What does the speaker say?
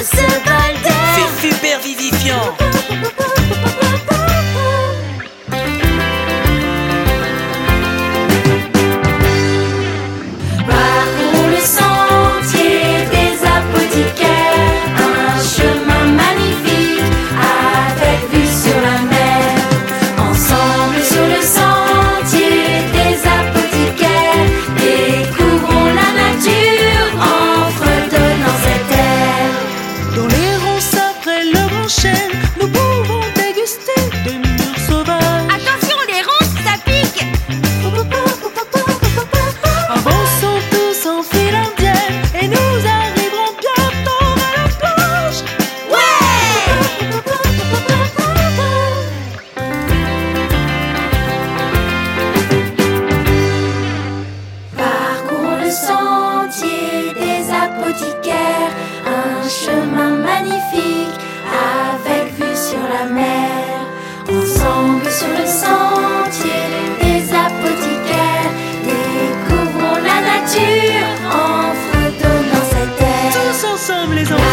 C'est super vivifiant. sur le sentier des apothicaires. Découvrons la nature en fredonnant cette terre. Tous ensemble les enfants.